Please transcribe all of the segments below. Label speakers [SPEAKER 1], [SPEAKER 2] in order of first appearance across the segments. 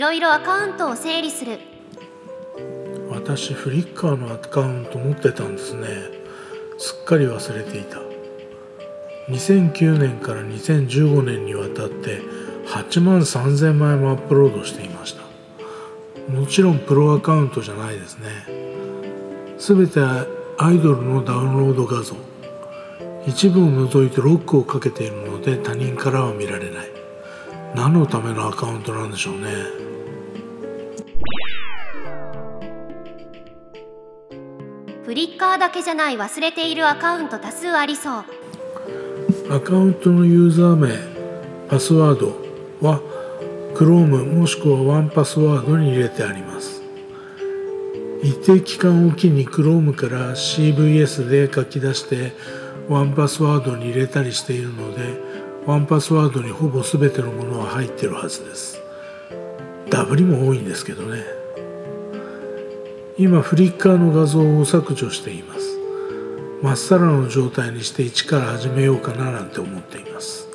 [SPEAKER 1] ろいろアカウントを整理する。
[SPEAKER 2] 私フリッカーのアカウント持ってたんですね。すっかり忘れていた。2009年から2015年にわたって8万3000枚もアップロードしていました。もちろんプロアカウントじゃないですね。全てアイドルのダウンロード画像。一部を除いてロックをかけているので他人からは見られない。何のためのアカウントなんでしょうね。
[SPEAKER 1] フリッカーだけじゃない忘れているアカウント多数ありそう。
[SPEAKER 2] アカウントのユーザー名パスワードは Chrome もしくはワンパスワードに入れてあります。一定期間おきに Chrome から CVS で書き出してワンパスワードに入れたりしているのでワンパスワードにほぼ全てのものは入ってるはずです。ダブりも多いんですけどね。今フリッカーの画像を削除しています。まっさらの状態にして一から始めようかななんて思っています。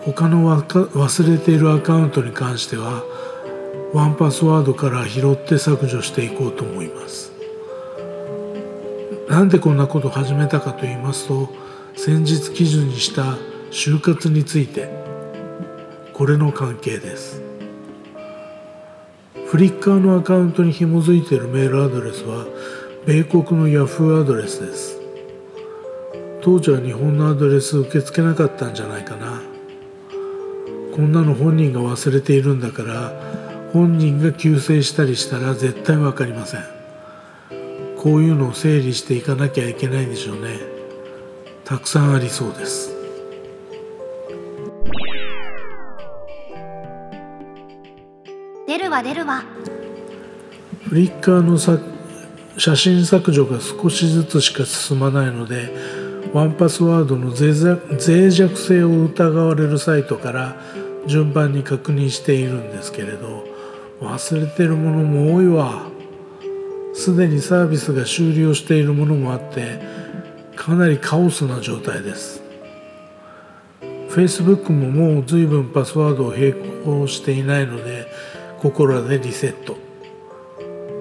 [SPEAKER 2] 他の忘れているアカウントに関してはワンパスワードから拾って削除していこうと思います。なんでこんなことを始めたかと言いますと先日記事にした就活についてこれの関係です。フリッカーのアカウントに紐づいているメールアドレスは米国の Yahoo アドレスです。当時は日本のアドレス受け付けなかったんじゃないかな。こんなの本人が忘れているんだから本人が救世したりしたら絶対分かりません。こういうのを整理していかなきゃいけないんでしょうね。たくさんありそうです。
[SPEAKER 1] 出るわ出るわ。
[SPEAKER 2] フリッカーのさ写真削除が少しずつしか進まないのでワンパスワードの脆弱性を疑われるサイトから順番に確認しているんですけれど忘れてるものも多いわ。すでにサービスが終了しているものもあってかなりカオスな状態です。Facebook ももう随分パスワードを並行していないのでここらでリセット。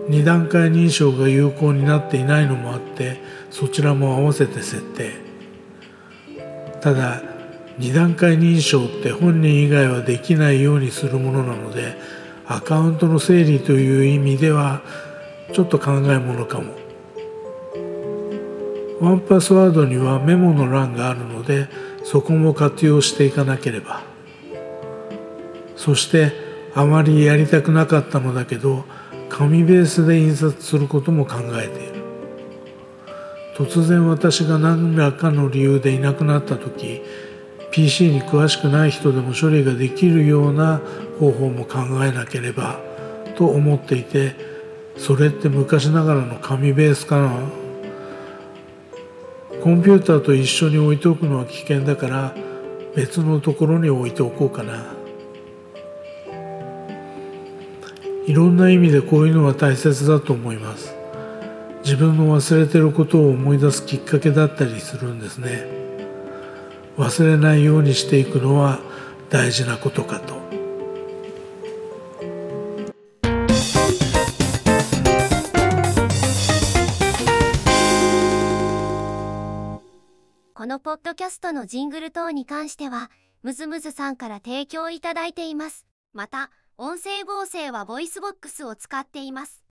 [SPEAKER 2] 2段階認証が有効になっていないのもあってそちらも合わせて設定。ただ2段階認証って本人以外はできないようにするものなのでアカウントの整理という意味ではちょっと考えものかも。ワンパスワードにはメモの欄があるのでそこも活用していかなければ。そしてあまりやりたくなかったのだけど紙ベースで印刷することも考えている。突然私が何らかの理由でいなくなった時 PC に詳しくない人でも処理ができるような方法も考えなければと思っていてそれって昔ながらの紙ベースかな。コンピューターと一緒に置いておくのは危険だから別のところに置いておこうかな。いろんな意味でこういうのは大切だと思います。自分の忘れてることを思い出すきっかけだったりするんですね。忘れないようにしていくのは大事なことかと。
[SPEAKER 1] このポッドキャストのジングル等に関してはムズムズさんから提供いただいています。また音声合成は VOICEVOX を使っています。